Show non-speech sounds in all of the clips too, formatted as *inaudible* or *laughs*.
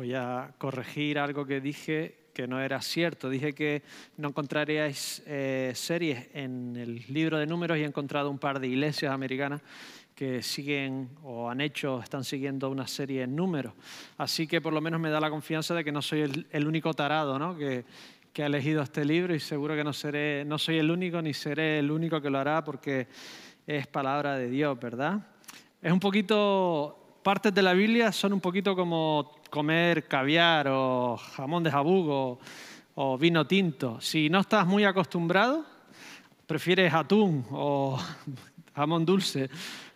voy a corregir algo que dije que no era cierto. Dije que no encontraríais eh, series en el libro de números y he encontrado un par de iglesias americanas que siguen o han hecho, están siguiendo una serie en números. Así que por lo menos me da la confianza de que no soy el, único tarado ¿no? que, que, ha elegido este libro y seguro que no, seré, no soy el único ni seré el único que lo hará porque es palabra de Dios, ¿verdad? Es un poquito, partes de la Biblia son un poquito como comer caviar o jamón de jabugo o vino tinto. Si no estás muy acostumbrado, prefieres atún o *laughs* jamón dulce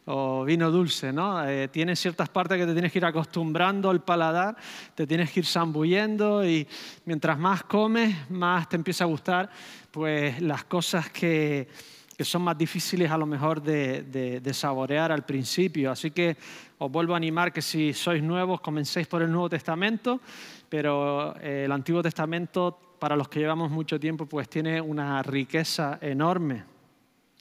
o vino dulce, ¿no? Eh, tienes ciertas partes que te tienes que ir acostumbrando al paladar, te tienes que ir zambullendo y mientras más comes, más te empieza a gustar pues las cosas que, que son más difíciles a lo mejor de, de, saborear al principio. Así que os vuelvo a animar que si sois nuevos comencéis por el Nuevo Testamento, pero eh, el Antiguo Testamento para los que llevamos mucho tiempo pues tiene una riqueza enorme.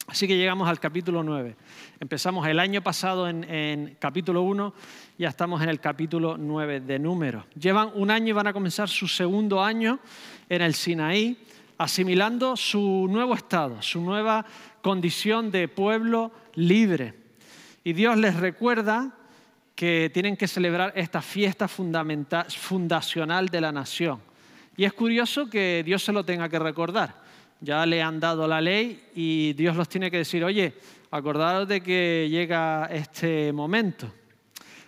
Así que llegamos al capítulo 9. Empezamos el año pasado en, capítulo 1, ya estamos en el capítulo 9 de números. Llevan un año y van a comenzar su segundo año en el Sinaí, asimilando su nuevo estado, su nueva condición de pueblo libre. Y Dios les recuerda que tienen que celebrar esta fiesta fundacional de la nación. Y es curioso que Dios se lo tenga que recordar ya le han dado la ley y Dios los tiene que decir, oye, acordaros de que llega este momento.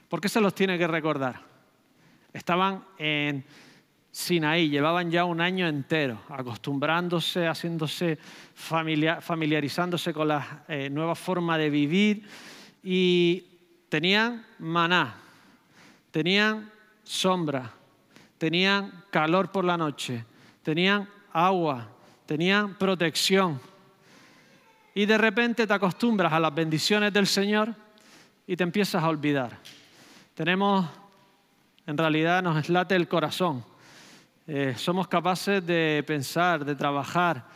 ¿Por qué se los tiene que recordar? Estaban en Sinaí, llevaban ya un año entero acostumbrándose, haciéndose familiarizándose con la eh, nueva forma de vivir y tenían maná, tenían sombra, tenían calor por la noche, tenían agua, tenían protección. Y de repente te acostumbras a las bendiciones del Señor y te empiezas a olvidar. Tenemos, en realidad nos late el corazón. Eh, somos capaces de pensar, de trabajar.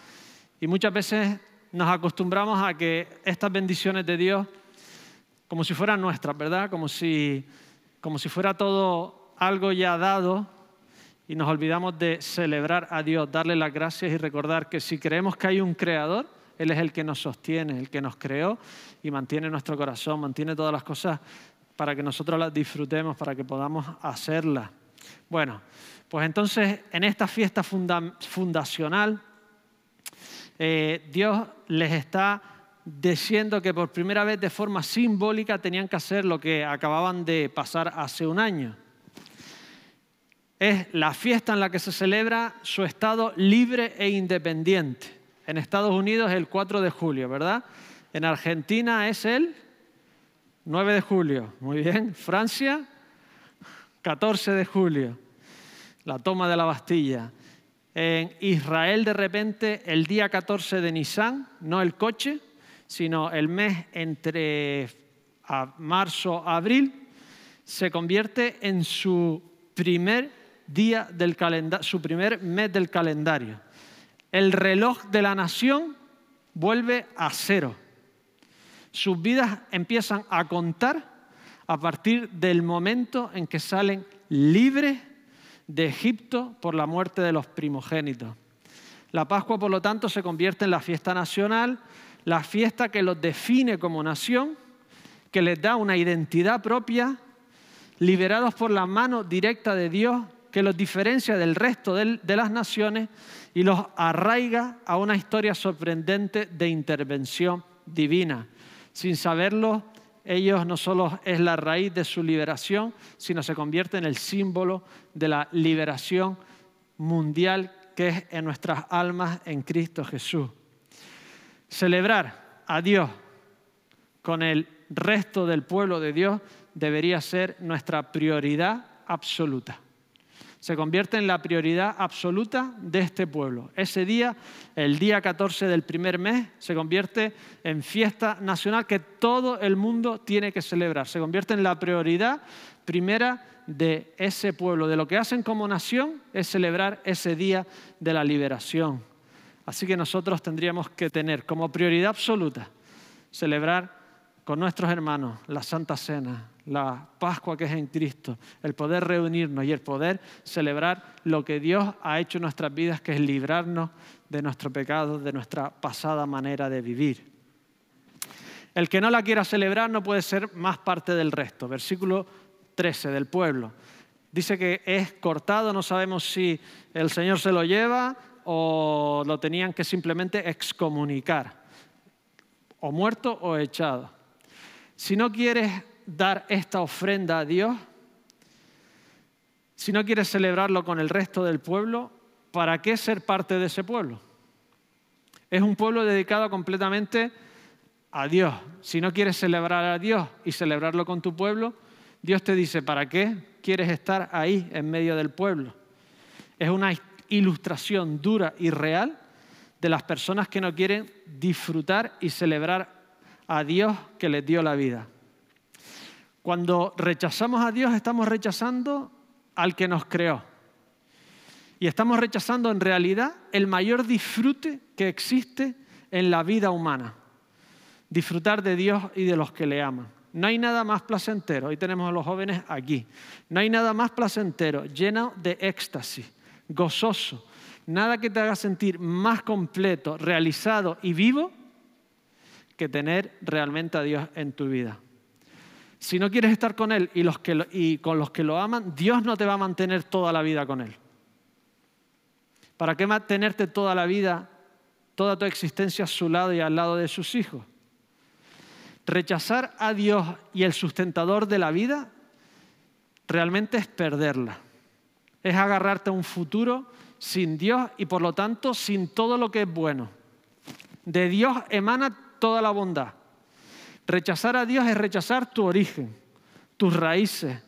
Y muchas veces nos acostumbramos a que estas bendiciones de Dios, como si fueran nuestras, ¿verdad? Como si, como si fuera todo algo ya dado, y nos olvidamos de celebrar a Dios, darle las gracias y recordar que si creemos que hay un creador, Él es el que nos sostiene, el que nos creó y mantiene nuestro corazón, mantiene todas las cosas para que nosotros las disfrutemos, para que podamos hacerlas. Bueno, pues entonces en esta fiesta fundacional, eh, Dios les está diciendo que por primera vez de forma simbólica tenían que hacer lo que acababan de pasar hace un año es la fiesta en la que se celebra su estado libre e independiente. En Estados Unidos es el 4 de julio, ¿verdad? En Argentina es el 9 de julio, muy bien. Francia, 14 de julio, la toma de la Bastilla. En Israel de repente el día 14 de Nisan, no el coche, sino el mes entre marzo a abril, se convierte en su primer día del calendario, su primer mes del calendario. El reloj de la nación vuelve a cero. Sus vidas empiezan a contar a partir del momento en que salen libres de Egipto por la muerte de los primogénitos. La Pascua, por lo tanto, se convierte en la fiesta nacional, la fiesta que los define como nación, que les da una identidad propia, liberados por la mano directa de Dios que los diferencia del resto de las naciones y los arraiga a una historia sorprendente de intervención divina. Sin saberlo, ellos no solo es la raíz de su liberación, sino se convierte en el símbolo de la liberación mundial que es en nuestras almas en Cristo Jesús. Celebrar a Dios con el resto del pueblo de Dios debería ser nuestra prioridad absoluta se convierte en la prioridad absoluta de este pueblo. Ese día, el día 14 del primer mes, se convierte en fiesta nacional que todo el mundo tiene que celebrar. Se convierte en la prioridad primera de ese pueblo. De lo que hacen como nación es celebrar ese día de la liberación. Así que nosotros tendríamos que tener como prioridad absoluta celebrar con nuestros hermanos la Santa Cena, la Pascua que es en Cristo, el poder reunirnos y el poder celebrar lo que Dios ha hecho en nuestras vidas, que es librarnos de nuestro pecado, de nuestra pasada manera de vivir. El que no la quiera celebrar no puede ser más parte del resto. Versículo 13 del pueblo. Dice que es cortado, no sabemos si el Señor se lo lleva o lo tenían que simplemente excomunicar, o muerto o echado. Si no quieres dar esta ofrenda a Dios, si no quieres celebrarlo con el resto del pueblo, ¿para qué ser parte de ese pueblo? Es un pueblo dedicado completamente a Dios. Si no quieres celebrar a Dios y celebrarlo con tu pueblo, Dios te dice, ¿para qué quieres estar ahí en medio del pueblo? Es una ilustración dura y real de las personas que no quieren disfrutar y celebrar a Dios que les dio la vida. Cuando rechazamos a Dios estamos rechazando al que nos creó. Y estamos rechazando en realidad el mayor disfrute que existe en la vida humana. Disfrutar de Dios y de los que le aman. No hay nada más placentero, hoy tenemos a los jóvenes aquí, no hay nada más placentero, lleno de éxtasis, gozoso, nada que te haga sentir más completo, realizado y vivo que tener realmente a Dios en tu vida. Si no quieres estar con Él y, con los que lo aman, Dios no te va a mantener toda la vida con Él. ¿Para qué mantenerte toda la vida, toda tu existencia a su lado y al lado de sus hijos? Rechazar a Dios y el sustentador de la vida realmente es perderla. Es agarrarte a un futuro sin Dios y por lo tanto sin todo lo que es bueno. De Dios emana toda la bondad. Rechazar a Dios es rechazar tu origen, tus raíces,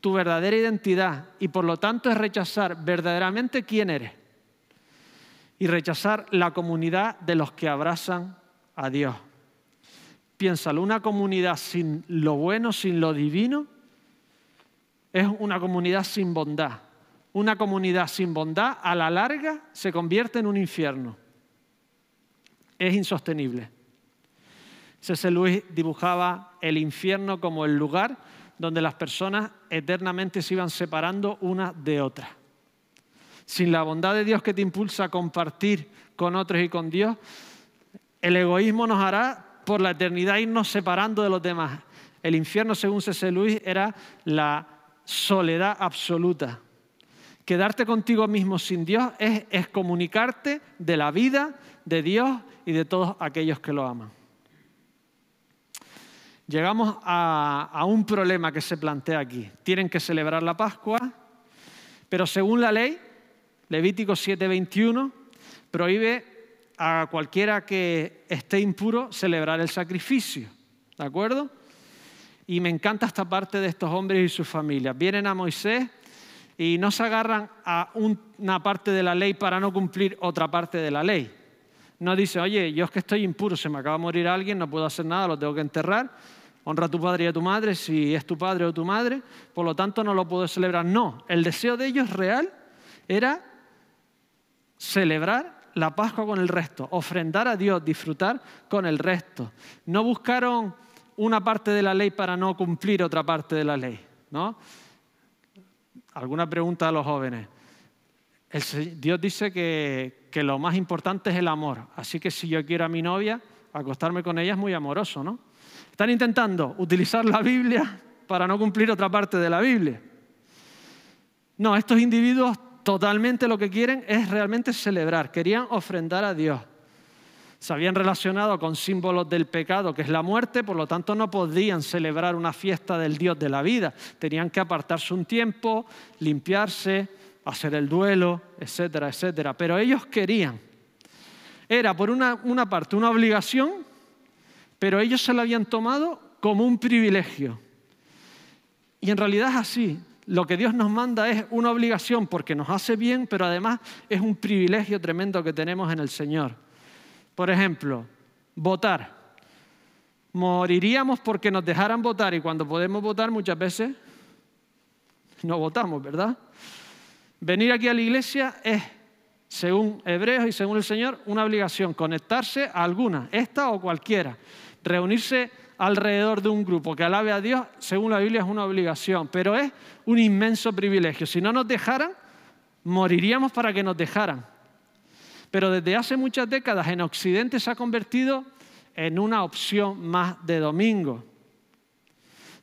tu verdadera identidad y por lo tanto es rechazar verdaderamente quién eres y rechazar la comunidad de los que abrazan a Dios piénsalo, una comunidad sin lo bueno, sin lo divino, es una comunidad sin bondad. Una comunidad sin bondad a la larga se convierte en un infierno. Es insostenible. C.S. Luis dibujaba el infierno como el lugar donde las personas eternamente se iban separando una de otra. Sin la bondad de Dios que te impulsa a compartir con otros y con Dios, el egoísmo nos hará por la eternidad irnos separando de los demás. El infierno, según C.C. Luis, era la soledad absoluta. Quedarte contigo mismo sin Dios es, comunicarte de la vida de Dios y de todos aquellos que lo aman. Llegamos a, a un problema que se plantea aquí. Tienen que celebrar la Pascua, pero según la ley, Levítico 7:21, prohíbe a cualquiera que esté impuro celebrar el sacrificio. ¿De acuerdo? Y me encanta esta parte de estos hombres y sus familias. Vienen a Moisés y no se agarran a una parte de la ley para no cumplir otra parte de la ley. No dice, oye, yo es que estoy impuro, se me acaba de morir alguien, no puedo hacer nada, lo tengo que enterrar. Honra a tu padre y a tu madre si es tu padre o tu madre, por lo tanto no lo puedo celebrar. No, el deseo de ellos real era celebrar la Pascua con el resto, ofrendar a Dios, disfrutar con el resto. No buscaron una parte de la ley para no cumplir otra parte de la ley, ¿no? Alguna pregunta a los jóvenes. Dios dice que, que, lo más importante es el amor, así que si yo quiero a mi novia, acostarme con ella es muy amoroso, ¿no? Están intentando utilizar la Biblia para no cumplir otra parte de la Biblia. No, estos individuos totalmente lo que quieren es realmente celebrar, querían ofrendar a Dios. Se habían relacionado con símbolos del pecado, que es la muerte, por lo tanto no podían celebrar una fiesta del Dios de la vida. Tenían que apartarse un tiempo, limpiarse, hacer el duelo, etcétera, etcétera. Pero ellos querían. Era por una, una parte una obligación, pero ellos se la habían tomado como un privilegio. Y en realidad es así lo que Dios nos manda es una obligación porque nos hace bien, pero además es un privilegio tremendo que tenemos en el Señor. Por ejemplo, votar. Moriríamos porque nos dejaran votar y cuando podemos votar muchas veces no votamos, ¿verdad? Venir aquí a la iglesia es, según Hebreos y según el Señor, una obligación, conectarse a alguna, esta o cualquiera. Reunirse alrededor de un grupo que alabe a Dios, según la Biblia, es una obligación, pero es un inmenso privilegio. Si no nos dejaran, moriríamos para que nos dejaran. Pero desde hace muchas décadas en Occidente se ha convertido en una opción más de domingo.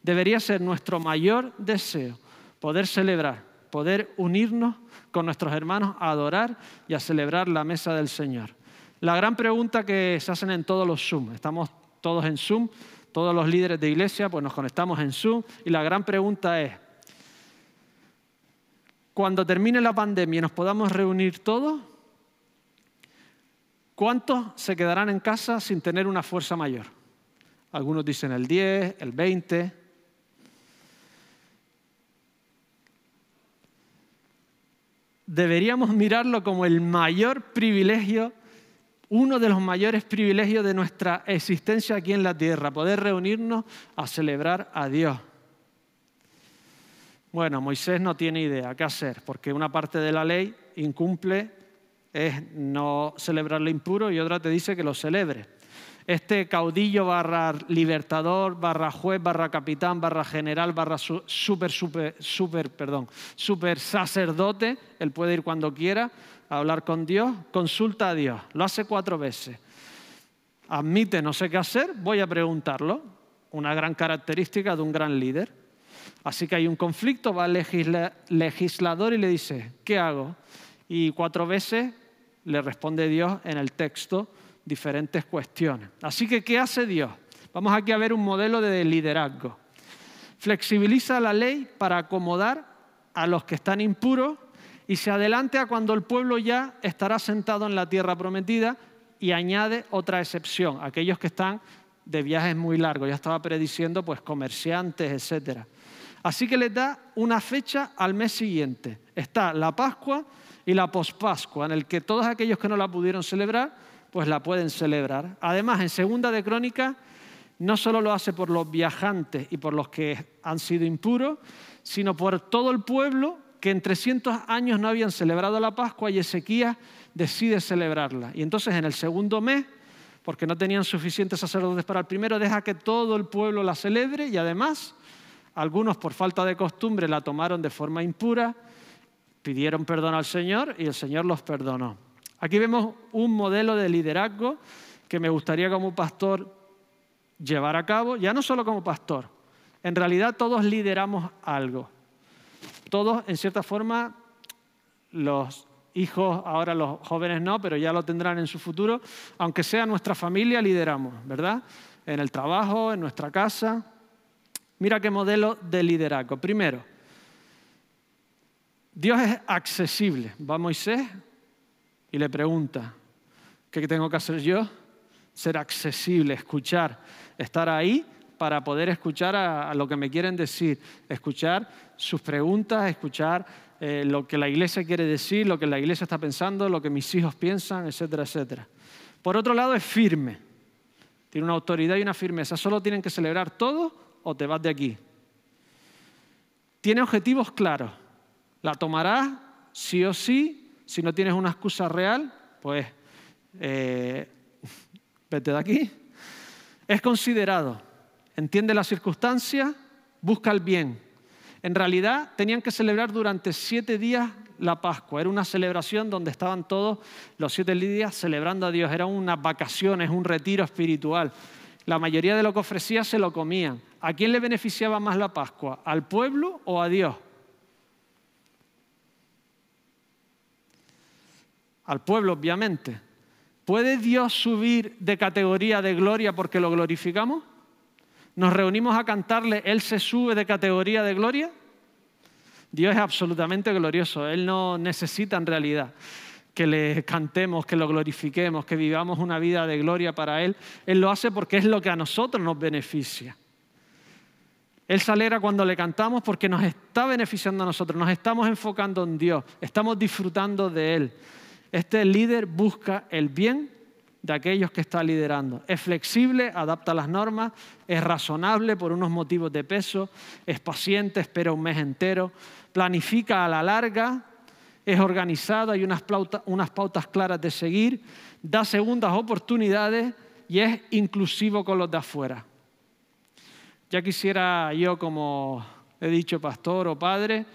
Debería ser nuestro mayor deseo poder celebrar, poder unirnos con nuestros hermanos a adorar y a celebrar la mesa del Señor. La gran pregunta que se hacen en todos los Zoom, estamos todos en Zoom, todos los líderes de iglesia, pues nos conectamos en Zoom y la gran pregunta es, cuando termine la pandemia y nos podamos reunir todos, ¿cuántos se quedarán en casa sin tener una fuerza mayor? Algunos dicen el 10, el 20. Deberíamos mirarlo como el mayor privilegio uno de los mayores privilegios de nuestra existencia aquí en la tierra, poder reunirnos a celebrar a Dios. Bueno, Moisés no tiene idea qué hacer, porque una parte de la ley incumple es no celebrar lo impuro y otra te dice que lo celebre. Este caudillo barra libertador, barra juez, barra capitán, barra general, barra super, super, super, perdón, super sacerdote, él puede ir cuando quiera, a hablar con Dios, consulta a Dios. Lo hace cuatro veces. Admite no sé qué hacer, voy a preguntarlo. Una gran característica de un gran líder. Así que hay un conflicto, va al legislador y le dice, ¿qué hago? Y cuatro veces le responde Dios en el texto diferentes cuestiones. Así que, ¿qué hace Dios? Vamos aquí a ver un modelo de liderazgo. Flexibiliza la ley para acomodar a los que están impuros y se adelante a cuando el pueblo ya estará sentado en la tierra prometida y añade otra excepción, aquellos que están de viajes muy largos, ya estaba prediciendo pues comerciantes, etcétera. Así que les da una fecha al mes siguiente. Está la Pascua y la pospascua, en el que todos aquellos que no la pudieron celebrar, pues la pueden celebrar. Además, en Segunda de Crónica no solo lo hace por los viajantes y por los que han sido impuros, sino por todo el pueblo que en 300 años no habían celebrado la Pascua y Ezequías decide celebrarla. Y entonces en el segundo mes, porque no tenían suficientes sacerdotes para el primero, deja que todo el pueblo la celebre y además algunos por falta de costumbre la tomaron de forma impura, pidieron perdón al Señor y el Señor los perdonó. Aquí vemos un modelo de liderazgo que me gustaría como pastor llevar a cabo, ya no solo como pastor, en realidad todos lideramos algo. Todos, en cierta forma, los hijos, ahora los jóvenes no, pero ya lo tendrán en su futuro, aunque sea nuestra familia, lideramos, ¿verdad? En el trabajo, en nuestra casa. Mira qué modelo de liderazgo. Primero, Dios es accesible. Va Moisés y le pregunta, ¿qué tengo que hacer yo? Ser accesible, escuchar, estar ahí para poder escuchar a, lo que me quieren decir, escuchar sus preguntas, escuchar eh, lo que la iglesia quiere decir, lo que la iglesia está pensando, lo que mis hijos piensan, etcétera, etcétera. Por otro lado, es firme. Tiene una autoridad y una firmeza. Solo tienen que celebrar todo o te vas de aquí. Tiene objetivos claros. La tomarás sí o sí. Si no tienes una excusa real, pues eh, *laughs* vete de aquí. Es considerado entiende las circunstancias, busca el bien. En realidad tenían que celebrar durante siete días la Pascua. Era una celebración donde estaban todos los siete días celebrando a Dios. Eran unas vacaciones, un retiro espiritual. La mayoría de lo que ofrecía se lo comían. ¿A quién le beneficiaba más la Pascua? ¿Al pueblo o a Dios? Al pueblo, obviamente. ¿Puede Dios subir de categoría de gloria porque lo glorificamos? Nos reunimos a cantarle, Él se sube de categoría de gloria. Dios es absolutamente glorioso, Él no necesita en realidad que le cantemos, que lo glorifiquemos, que vivamos una vida de gloria para Él. Él lo hace porque es lo que a nosotros nos beneficia. Él se alegra cuando le cantamos porque nos está beneficiando a nosotros, nos estamos enfocando en Dios, estamos disfrutando de Él. Este líder busca el bien de aquellos que está liderando. Es flexible, adapta las normas, es razonable por unos motivos de peso, es paciente, espera un mes entero, planifica a la larga, es organizado, hay unas, unas pautas claras de seguir, da segundas oportunidades y es inclusivo con los de afuera. Ya quisiera yo, como he dicho, pastor o padre,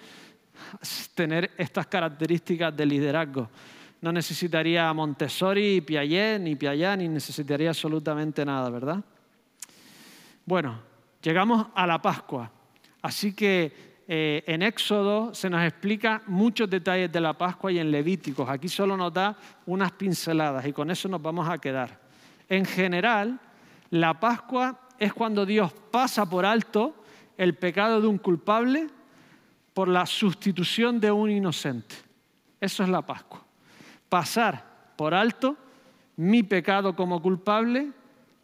tener estas características de liderazgo. No necesitaría Montessori, Piaget, ni Piaget, ni necesitaría absolutamente nada, ¿verdad? Bueno, llegamos a la Pascua. Así que eh, en Éxodo se nos explica muchos detalles de la Pascua y en Levíticos. Aquí solo nos da unas pinceladas y con eso nos vamos a quedar. En general, la Pascua es cuando Dios pasa por alto el pecado de un culpable por la sustitución de un inocente. Eso es la Pascua. Pasar por alto mi pecado como culpable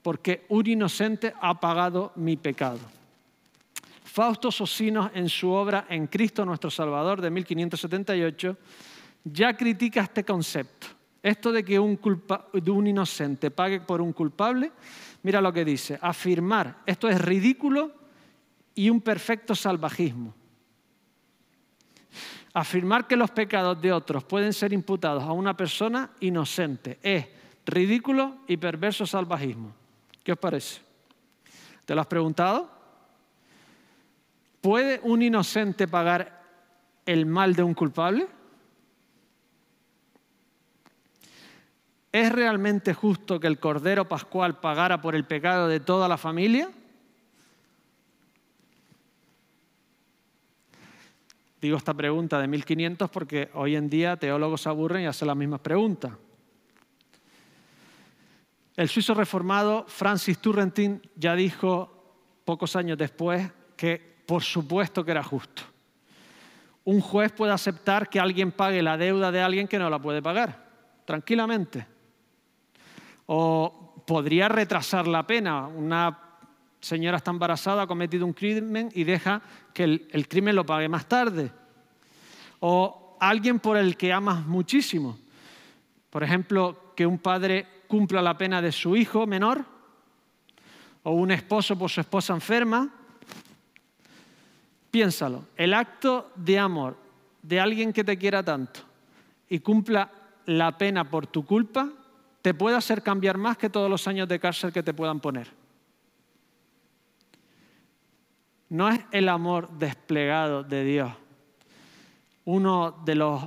porque un inocente ha pagado mi pecado. Fausto Sosinos, en su obra En Cristo nuestro Salvador de 1578, ya critica este concepto. Esto de que un, un inocente pague por un culpable, mira lo que dice, afirmar, esto es ridículo y un perfecto salvajismo. Afirmar que los pecados de otros pueden ser imputados a una persona inocente es ridículo y perverso salvajismo. ¿Qué os parece? ¿Te lo has preguntado? ¿Puede un inocente pagar el mal de un culpable? ¿Es realmente justo que el Cordero Pascual pagara por el pecado de toda la familia? Digo esta pregunta de 1500 porque hoy en día teólogos aburren y hacen las mismas preguntas. El suizo reformado Francis Turrentin ya dijo pocos años después que por supuesto que era justo. Un juez puede aceptar que alguien pague la deuda de alguien que no la puede pagar, tranquilamente. O podría retrasar la pena. Una señora está embarazada, ha cometido un crimen y deja que el, crimen lo pague más tarde. O alguien por el que amas muchísimo. Por ejemplo, que un padre cumpla la pena de su hijo menor. O un esposo por su esposa enferma Piénsalo, el acto de amor de alguien que te quiera tanto y cumpla la pena por tu culpa, te puede hacer cambiar más que todos los años de cárcel que te puedan poner. No es el amor desplegado de Dios uno de los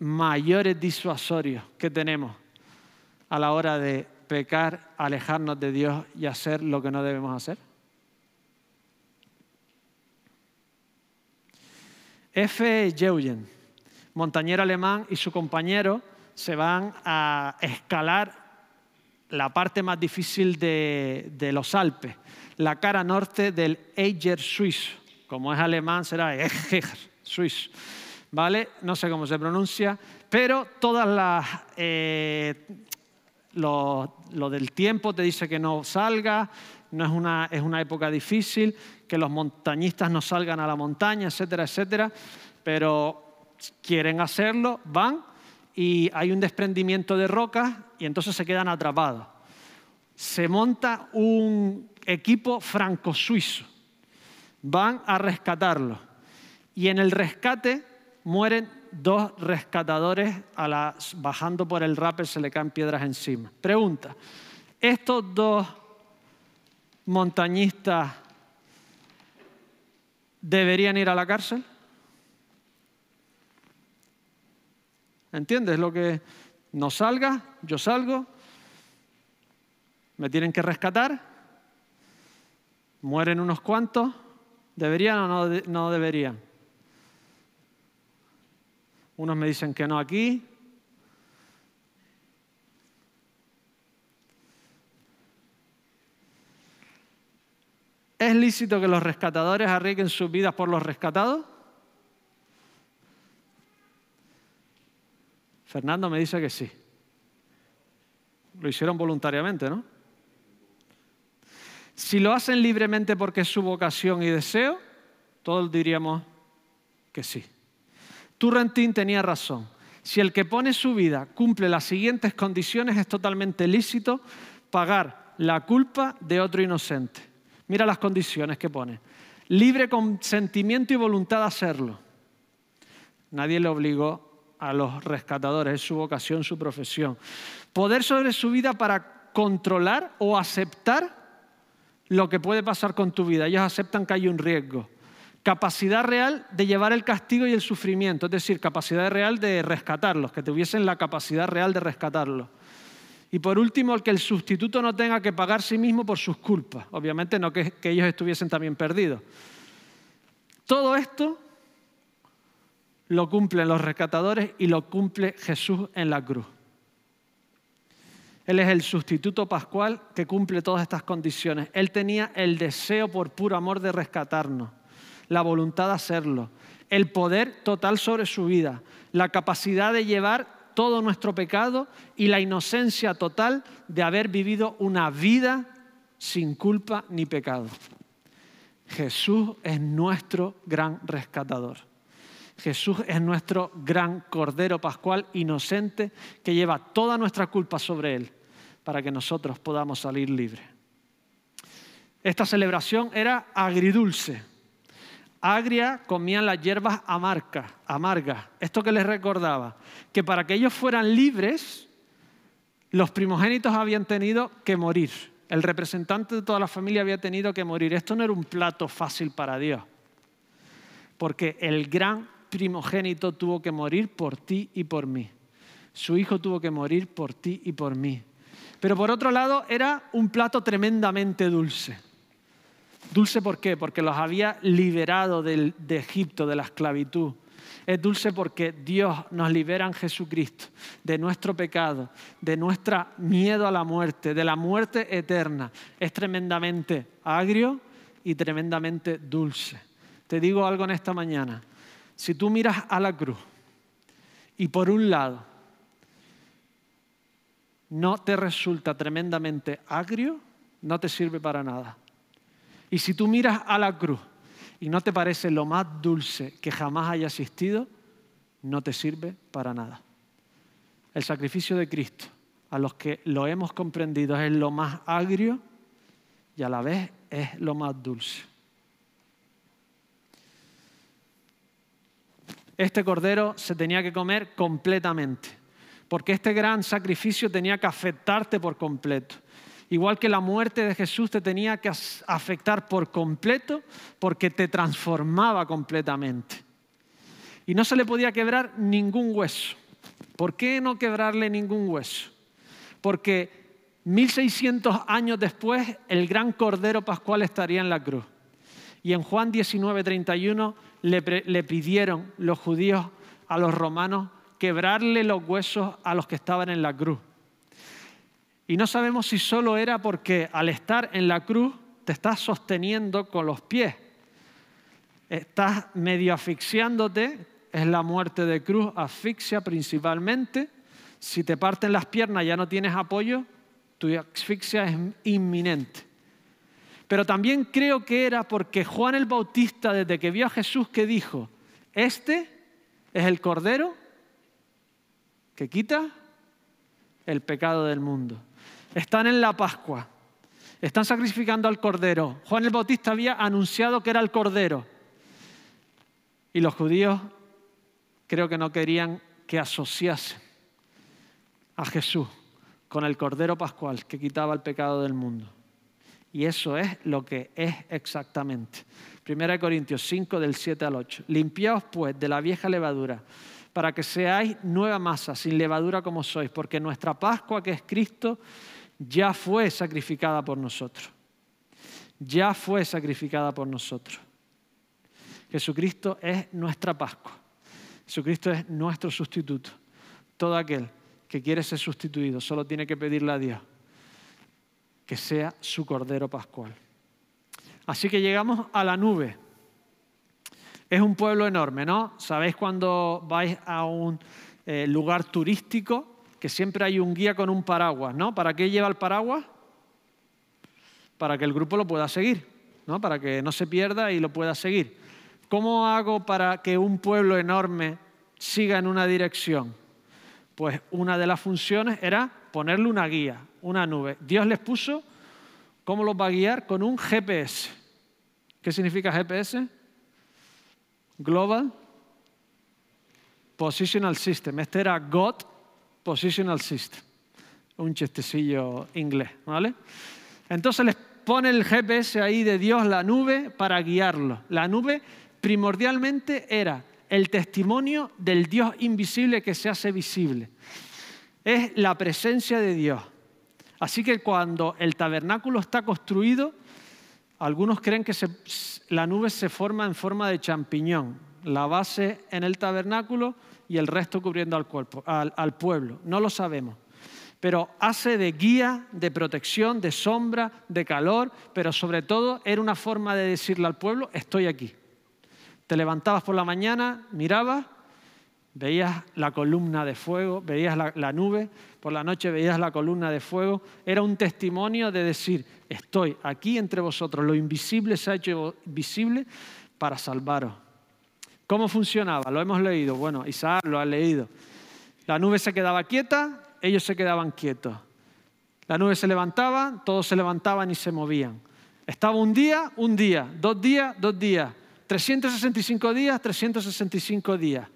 mayores disuasorios que tenemos a la hora de pecar, alejarnos de Dios y hacer lo que no debemos hacer? F. Jeugen, montañero alemán, y su compañero se van a escalar la parte más difícil de, los Alpes, la cara norte del Eiger suizo. Como es alemán, será Eiger suizo. ¿Vale? No sé cómo se pronuncia, pero todas las. Eh, lo, del tiempo te dice que no salga, no es una, es una época difícil, que los montañistas no salgan a la montaña, etcétera, etcétera, pero quieren hacerlo, van y hay un desprendimiento de rocas y entonces se quedan atrapados. Se monta un equipo franco-suizo, van a rescatarlo y en el rescate mueren dos rescatadores a bajando por el rappel se le caen piedras encima. Pregunta, ¿estos dos montañistas deberían ir a la cárcel? ¿Entiendes lo que no salga, yo salgo, me tienen que rescatar, mueren unos cuantos, ¿deberían o no, deberían? Unos me dicen que no aquí, ¿Es lícito que los rescatadores arriesguen sus vidas por los rescatados? Fernando me dice que sí. Lo hicieron voluntariamente, ¿no? Si lo hacen libremente porque es su vocación y deseo, todos diríamos que sí. Turrentín tenía razón. Si el que pone su vida cumple las siguientes condiciones, es totalmente lícito pagar la culpa de otro inocente. Mira las condiciones que pone. Libre consentimiento y voluntad de hacerlo. Nadie le obligó a los rescatadores, es su vocación, su profesión. Poder sobre su vida para controlar o aceptar lo que puede pasar con tu vida. Ellos aceptan que hay un riesgo. Capacidad real de llevar el castigo y el sufrimiento, es decir, capacidad real de rescatarlos, que tuviesen la capacidad real de rescatarlos. Y por último, el que el sustituto no tenga que pagar sí mismo por sus culpas. Obviamente no que, que ellos estuviesen también perdidos. Todo esto lo cumplen los rescatadores y lo cumple Jesús en la cruz. Él es el sustituto pascual que cumple todas estas condiciones. Él tenía el deseo por puro amor de rescatarnos, la voluntad de hacerlo, el poder total sobre su vida, la capacidad de llevar todo nuestro pecado y la inocencia total de haber vivido una vida sin culpa ni pecado. Jesús es nuestro gran rescatador. Jesús es nuestro gran Cordero Pascual inocente que lleva toda nuestra culpa sobre Él para que nosotros podamos salir libres. Esta celebración era agridulce. Agria comían las hierbas amargas, amargas. Esto que les recordaba, que para que ellos fueran libres, los primogénitos habían tenido que morir. El representante de toda la familia había tenido que morir. Esto no era un plato fácil para Dios, porque el gran primogénito tuvo que morir por ti y por mí. Su hijo tuvo que morir por ti y por mí. Pero por otro lado, era un plato tremendamente dulce. Dulce ¿por qué? Porque los había liberado de Egipto, de la esclavitud. Es dulce porque Dios nos libera en Jesucristo de nuestro pecado, de nuestro miedo a la muerte, de la muerte eterna. Es tremendamente agrio y tremendamente dulce. Te digo algo en esta mañana. Si tú miras a la cruz y por un lado no te resulta tremendamente agrio, no te sirve para nada. Y si tú miras a la cruz y no te parece lo más dulce que jamás haya existido, no te sirve para nada. El sacrificio de Cristo, a los que lo hemos comprendido, es lo más agrio y a la vez es lo más dulce. Este cordero se tenía que comer completamente, porque este gran sacrificio tenía que afectarte por completo. Igual que la muerte de Jesús te tenía que afectar por completo porque te transformaba completamente. Y no se le podía quebrar ningún hueso. ¿Por qué no quebrarle ningún hueso? Porque 1600 años después el gran Cordero Pascual estaría en la cruz. Y en Juan 19, 31 le, pidieron los judíos a los romanos quebrarle los huesos a los que estaban en la cruz. Y no sabemos si solo era porque al estar en la cruz te estás sosteniendo con los pies. Estás medio asfixiándote, es la muerte de cruz, asfixia principalmente. Si te parten las piernas ya no tienes apoyo, tu asfixia es inminente. Pero también creo que era porque Juan el Bautista, desde que vio a Jesús, que dijo, este es el Cordero que quita el pecado del mundo están en la Pascua, están sacrificando al Cordero. Juan el Bautista había anunciado que era el Cordero. Y los judíos creo que no querían que asociase a Jesús con el Cordero Pascual que quitaba el pecado del mundo. Y eso es lo que es exactamente. 1 Corintios 5 del 7 al 8. Limpiaos pues de la vieja levadura para que seáis nueva masa, sin levadura como sois, porque nuestra Pascua, que es Cristo, ya fue sacrificada por nosotros. Ya fue sacrificada por nosotros. Jesucristo es nuestra Pascua. Jesucristo es nuestro sustituto. Todo aquel que quiere ser sustituido solo tiene que pedirle a Dios que sea su Cordero Pascual. Así que llegamos a la nube. Es un pueblo enorme, ¿no? ¿Sabéis cuando vais a un eh, lugar turístico que siempre hay un guía con un paraguas, ¿no? ¿Para qué lleva el paraguas? Para que el grupo lo pueda seguir, ¿no? Para que no se pierda y lo pueda seguir. ¿Cómo hago para que un pueblo enorme siga en una dirección? Pues una de las funciones era ponerle una guía, una nube. Dios les puso, ¿cómo los va a guiar? Con un GPS. ¿Qué significa GPS? Global Positional System. Este era God Positional System. Un chistecillo inglés, ¿vale? Entonces les pone el GPS ahí de Dios, la nube, para guiarlo. La nube primordialmente era el testimonio del Dios invisible que se hace visible. Es la presencia de Dios. Así que cuando el tabernáculo está construido, algunos creen que la nube se forma en forma de champiñón, la base en el tabernáculo y el resto cubriendo al, pueblo. No lo sabemos pero hace de guía, de protección, de sombra, de calor, pero sobre todo era una forma de decirle al pueblo, estoy aquí. Te levantabas por la mañana, mirabas, veías la columna de fuego, veías la, nube, por la noche veías la columna de fuego. Era un testimonio de decir, estoy aquí entre vosotros, lo invisible se ha hecho visible para salvaros. ¿Cómo funcionaba? Lo hemos leído. Bueno, Isaac lo ha leído. La nube se quedaba quieta, ellos se quedaban quietos. La nube se levantaba, todos se levantaban y se movían. Estaba un día, un día, dos días, dos días, 365 días, 365 días.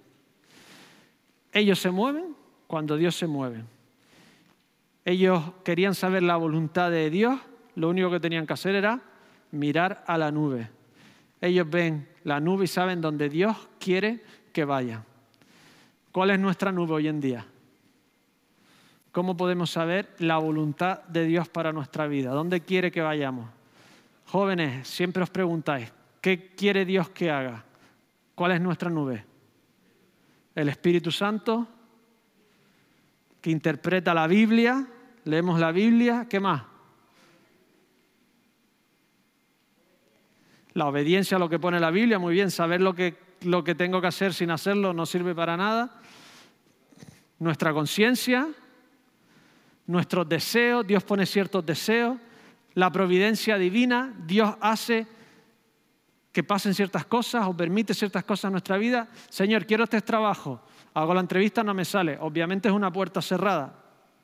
Ellos se mueven cuando Dios se mueve. Ellos querían saber la voluntad de Dios, lo único que tenían que hacer era mirar a la nube. Ellos ven la nube y saben dónde Dios quiere que vaya. ¿Cuál es nuestra nube hoy en día? ¿Cómo podemos saber la voluntad de Dios para nuestra vida? ¿Dónde quiere que vayamos? Jóvenes, siempre os preguntáis, ¿qué quiere Dios que haga? ¿Cuál es nuestra nube? El Espíritu Santo, que interpreta la Biblia, leemos la Biblia, ¿qué más? La obediencia a lo que pone la Biblia, muy bien, saber lo que, lo que tengo que hacer sin hacerlo no sirve para nada. Nuestra conciencia, nuestros deseos, Dios pone ciertos deseos, la providencia divina, Dios hace que pasen ciertas cosas o permite ciertas cosas en nuestra vida. Señor, quiero este trabajo, hago la entrevista, no me sale. Obviamente es una puerta cerrada,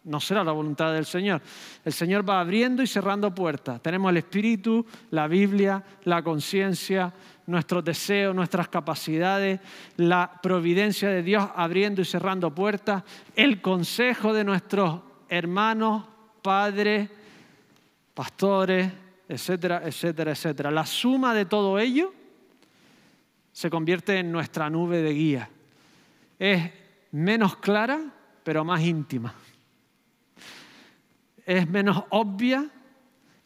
no será la voluntad del Señor. El Señor va abriendo y cerrando puertas. Tenemos el Espíritu, la Biblia, la conciencia, nuestros deseos, nuestras capacidades, la providencia de Dios abriendo y cerrando puertas, el consejo de nuestros hermanos, padres, pastores, etcétera, etcétera, etcétera. La suma de todo ello se convierte en nuestra nube de guía. Es menos clara, pero más íntima. Es menos obvia,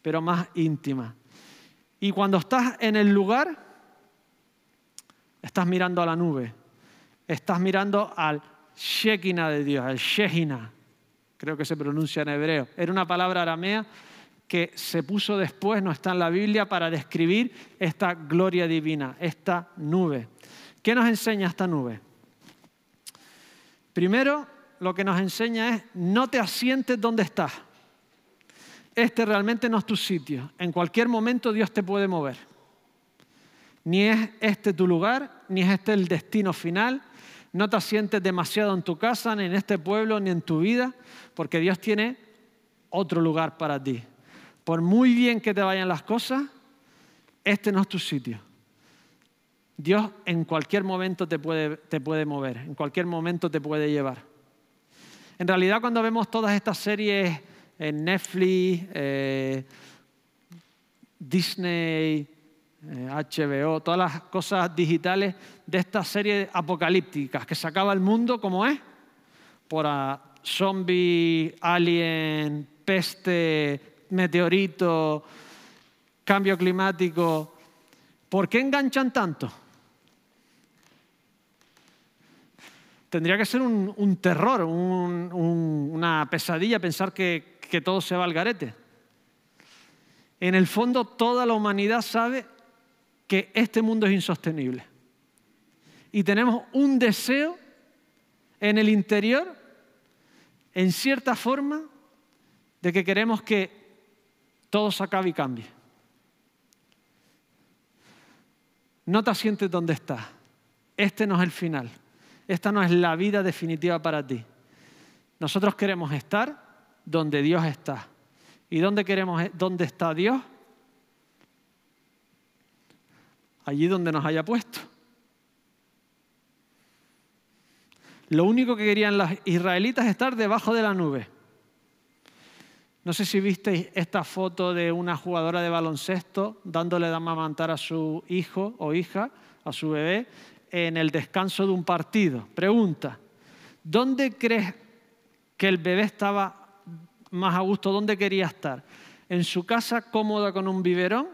pero más íntima. Y cuando estás en el lugar, estás mirando a la nube. Estás mirando al Shekinah de Dios, al Shekinah creo que se pronuncia en hebreo. Era una palabra aramea que se puso después, no está en la Biblia, para describir esta gloria divina, esta nube. ¿Qué nos enseña esta nube? Primero, lo que nos enseña es no te asientes donde estás. Este realmente no es tu sitio. En cualquier momento Dios te puede mover. Ni es este tu lugar, ni es este el destino final, no te sientes demasiado en tu casa, ni en este pueblo, ni en tu vida, porque Dios tiene otro lugar para ti. Por muy bien que te vayan las cosas, este no es tu sitio. Dios en cualquier momento te puede, te puede mover, en cualquier momento te puede llevar. En realidad cuando vemos todas estas series en Netflix, eh, Disney, HBO, eh, todas las cosas digitales de esta serie apocalípticas que se acaba el mundo como es, por zombie, alien, peste, meteorito, cambio climático. ¿Por qué enganchan tanto? Tendría que ser un, terror, una pesadilla pensar que, que todo se va al garete. En el fondo, toda la humanidad sabe que este mundo es insostenible. Y tenemos un deseo en el interior, en cierta forma, de que queremos que todo se acabe y cambie. No te sientes donde estás. Este no es el final. Esta no es la vida definitiva para ti. Nosotros queremos estar donde Dios está. ¿Y dónde queremos dónde está Dios? allí donde nos haya puesto. Lo único que querían los israelitas es estar debajo de la nube. No sé si visteis esta foto de una jugadora de baloncesto dándole de amamantar a su hijo o hija, a su bebé, en el descanso de un partido. Pregunta, ¿dónde crees que el bebé estaba más a gusto? ¿Dónde quería estar? ¿En su casa cómoda con un biberón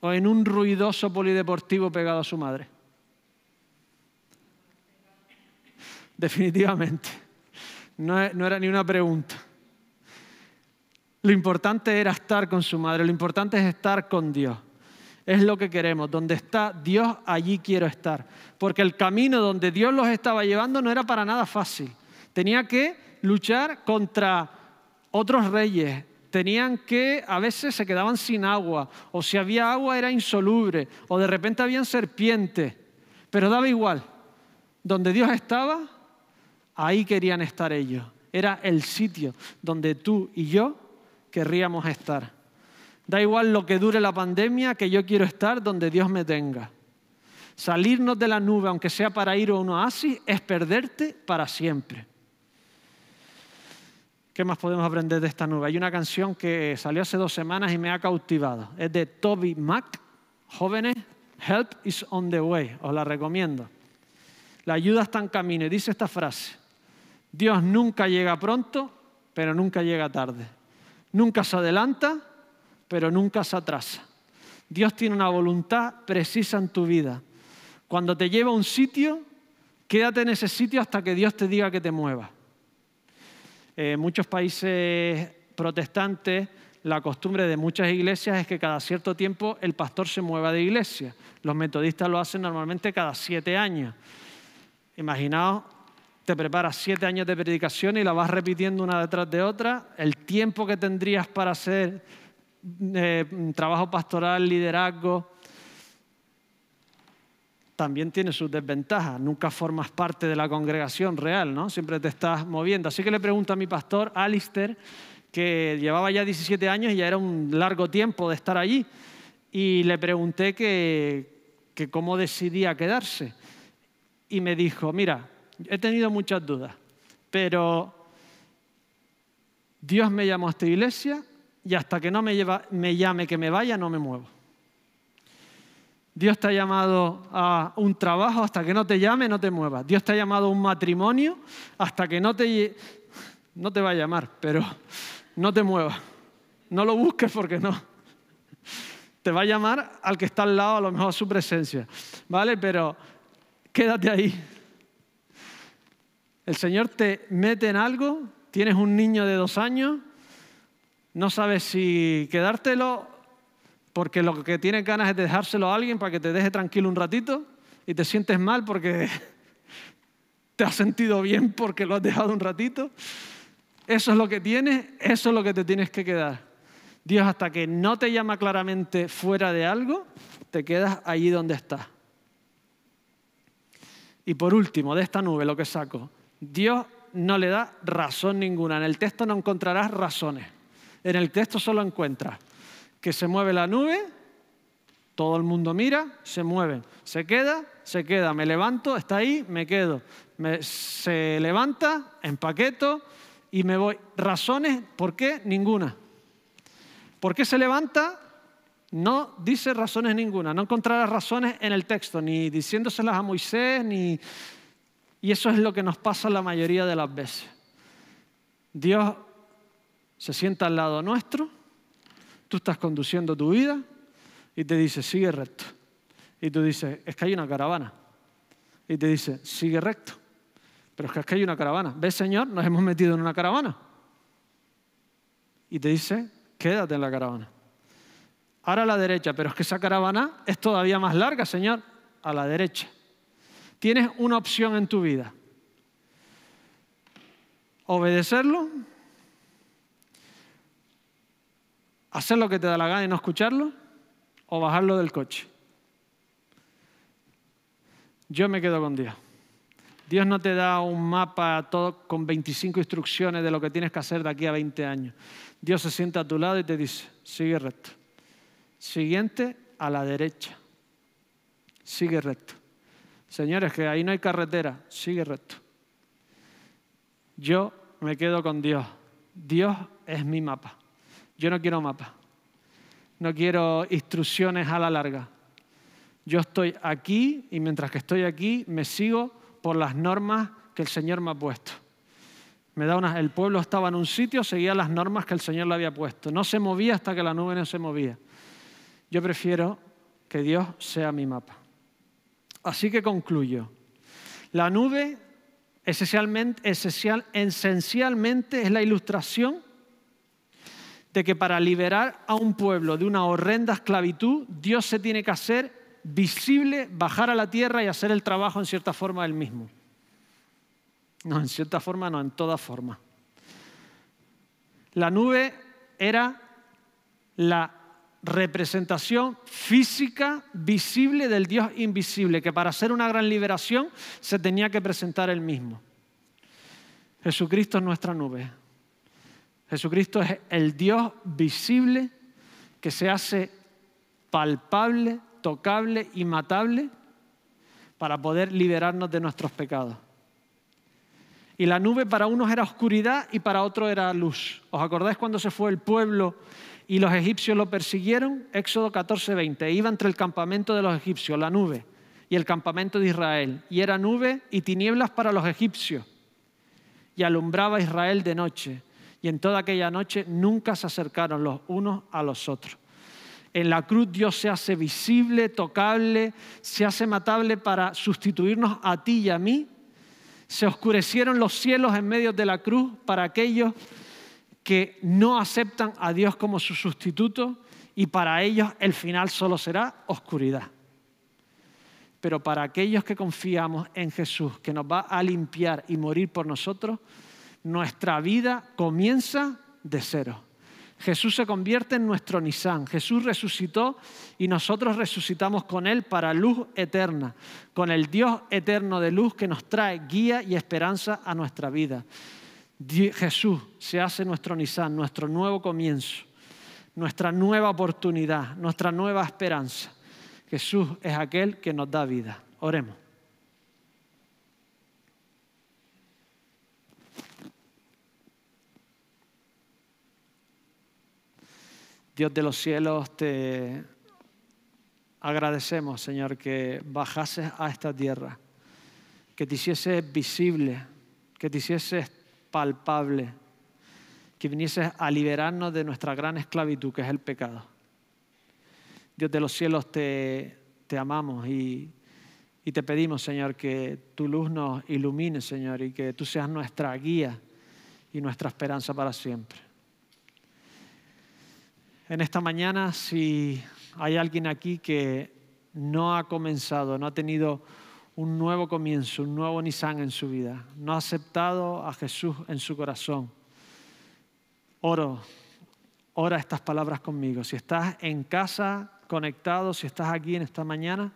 o en un ruidoso polideportivo pegado a su madre? Definitivamente. No, era ni una pregunta. Lo importante era estar con su madre, lo importante es estar con Dios. Es lo que queremos. Donde está Dios, allí quiero estar. Porque el camino donde Dios los estaba llevando no era para nada fácil. Tenía que luchar contra otros reyes. Tenían que, a veces se quedaban sin agua, o si había agua era insoluble, o de repente habían serpientes. Pero daba igual. Donde Dios estaba, ahí querían estar ellos. Era el sitio donde tú y yo querríamos estar. Da igual lo que dure la pandemia, que yo quiero estar donde Dios me tenga. Salirnos de la nube, aunque sea para ir a un oasis, es perderte para siempre. ¿Qué más podemos aprender de esta nube? Hay una canción que salió hace dos semanas y me ha cautivado. Es de Toby Mac. Jóvenes, Help is on the way. Os la recomiendo. La ayuda está en camino y dice esta frase. Dios nunca llega pronto, pero nunca llega tarde. Nunca se adelanta, pero nunca se atrasa. Dios tiene una voluntad precisa en tu vida. Cuando te lleva a un sitio, quédate en ese sitio hasta que Dios te diga que te muevas. En muchos países protestantes, la costumbre de muchas iglesias es que cada cierto tiempo el pastor se mueva de iglesia. Los metodistas lo hacen normalmente cada siete años. Imaginaos te preparas siete años de predicación y la vas repitiendo una detrás de otra, el tiempo que tendrías para hacer eh, trabajo pastoral, liderazgo, también tiene sus desventajas. Nunca formas parte de la congregación real, ¿no? Siempre te estás moviendo. Así que le pregunto a mi pastor, Alistair, que llevaba ya 17 años y ya era un largo tiempo de estar allí, y le pregunté que cómo decidía quedarse. Y me dijo, mira, He tenido muchas dudas, pero Dios me llamó a esta iglesia y hasta que no me, me llame que me vaya, no me muevo. Dios te ha llamado a un trabajo, hasta que no te llame, no te muevas. Dios te ha llamado a un matrimonio, hasta que no te, no te va a llamar, pero no te muevas. No lo busques porque no. Te va a llamar al que está al lado, a lo mejor a su presencia. ¿Vale? Pero quédate ahí. El Señor te mete en algo, tienes un niño de dos años, no sabes si quedártelo porque lo que tienes ganas es de dejárselo a alguien para que te deje tranquilo un ratito y te sientes mal porque *laughs* te has sentido bien porque lo has dejado un ratito. Eso es lo que tienes, eso es lo que te tienes que quedar. Dios hasta que no te llama claramente fuera de algo, te quedas allí donde estás. Y por último, de esta nube lo que saco, Dios no le da razón ninguna. En el texto no encontrarás razones. En el texto solo encuentras que se mueve la nube, todo el mundo mira, se mueve. Se queda, se queda. Me levanto, está ahí, me quedo. se levanta, empaqueto y me voy. ¿Razones? ¿Por qué? Ninguna. ¿Por qué se levanta? No dice razones ninguna. No encontrarás razones en el texto, ni diciéndoselas a Moisés, ni y eso es lo que nos pasa la mayoría de las veces. Dios se sienta al lado nuestro, tú estás conduciendo tu vida y te dice, sigue recto. Y tú dices, es que hay una caravana. Y te dice, sigue recto. Pero es que, es que hay una caravana. ¿Ves, Señor? Nos hemos metido en una caravana. Y te dice, quédate en la caravana. Ahora a la derecha, pero es que esa caravana es todavía más larga, Señor. A la derecha. Tienes una opción en tu vida. Obedecerlo, hacer lo que te da la gana y no escucharlo, o bajarlo del coche. Yo me quedo con Dios. Dios no te da un mapa todo con 25 instrucciones de lo que tienes que hacer de aquí a 20 años. Dios se sienta a tu lado y te dice, sigue recto. Siguiente, a la derecha. Sigue recto. Señores, que ahí no hay carretera, sigue recto. Yo me quedo con Dios. Dios es mi mapa. Yo no quiero mapa. No quiero instrucciones a la larga. Yo estoy aquí y mientras que estoy aquí me sigo por las normas que el Señor me ha puesto. Me da una, el pueblo estaba en un sitio, seguía las normas que el Señor le había puesto. No se movía hasta que la nube no se movía. Yo prefiero que Dios sea mi mapa. Así que concluyo. La nube esencialmente, esencial, esencialmente es la ilustración de que para liberar a un pueblo de una horrenda esclavitud, Dios se tiene que hacer visible, bajar a la tierra y hacer el trabajo en cierta forma él mismo. No, en cierta forma, no, en toda forma. La nube era la representación física, visible del Dios invisible, que para hacer una gran liberación se tenía que presentar él mismo. Jesucristo es nuestra nube. Jesucristo es el Dios visible que se hace palpable, tocable y matable para poder liberarnos de nuestros pecados. Y la nube para unos era oscuridad y para otros era luz. ¿Os acordáis cuando se fue el pueblo y los egipcios lo persiguieron? Éxodo 14, 20. Iba entre el campamento de los egipcios, la nube, y el campamento de Israel. Y era nube y tinieblas para los egipcios. Y alumbraba a Israel de noche. Y en toda aquella noche nunca se acercaron los unos a los otros. En la cruz Dios se hace visible, tocable, se hace matable para sustituirnos a ti y a mí se oscurecieron los cielos en medio de la cruz para aquellos que no aceptan a Dios como su sustituto y para ellos el final solo será oscuridad. Pero para aquellos que confiamos en Jesús, que nos va a limpiar y morir por nosotros, nuestra vida comienza de cero. Jesús se convierte en nuestro Nisán. Jesús resucitó y nosotros resucitamos con Él para luz eterna, con el Dios eterno de luz que nos trae guía y esperanza a nuestra vida. Jesús se hace nuestro Nisán, nuestro nuevo comienzo, nuestra nueva oportunidad, nuestra nueva esperanza. Jesús es aquel que nos da vida. Oremos. Dios de los cielos, te agradecemos, Señor, que bajases a esta tierra, que te hicieses visible, que te hicieses palpable, que vinieses a liberarnos de nuestra gran esclavitud, que es el pecado. Dios de los cielos, te, te amamos y, y te pedimos, Señor, que tu luz nos ilumine, Señor, y que tú seas nuestra guía y nuestra esperanza para siempre en esta mañana si hay alguien aquí que no ha comenzado, no ha tenido un nuevo comienzo, un nuevo Nissan en su vida, no ha aceptado a Jesús en su corazón. Oro, ora estas palabras conmigo. Si estás en casa conectado, si estás aquí en esta mañana,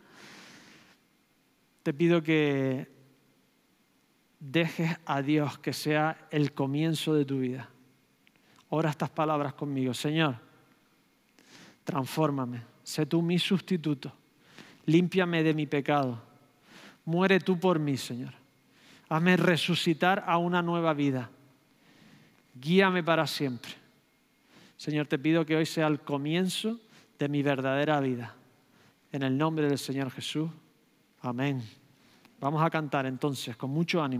te pido que dejes a Dios que sea el comienzo de tu vida. Ora estas palabras conmigo. Señor, transfórmame, sé tú mi sustituto, límpiame de mi pecado, muere tú por mí, Señor. Hazme resucitar a una nueva vida. Guíame para siempre. Señor, te pido que hoy sea el comienzo de mi verdadera vida. En el nombre del Señor Jesús. Amén. Vamos a cantar entonces con mucho ánimo.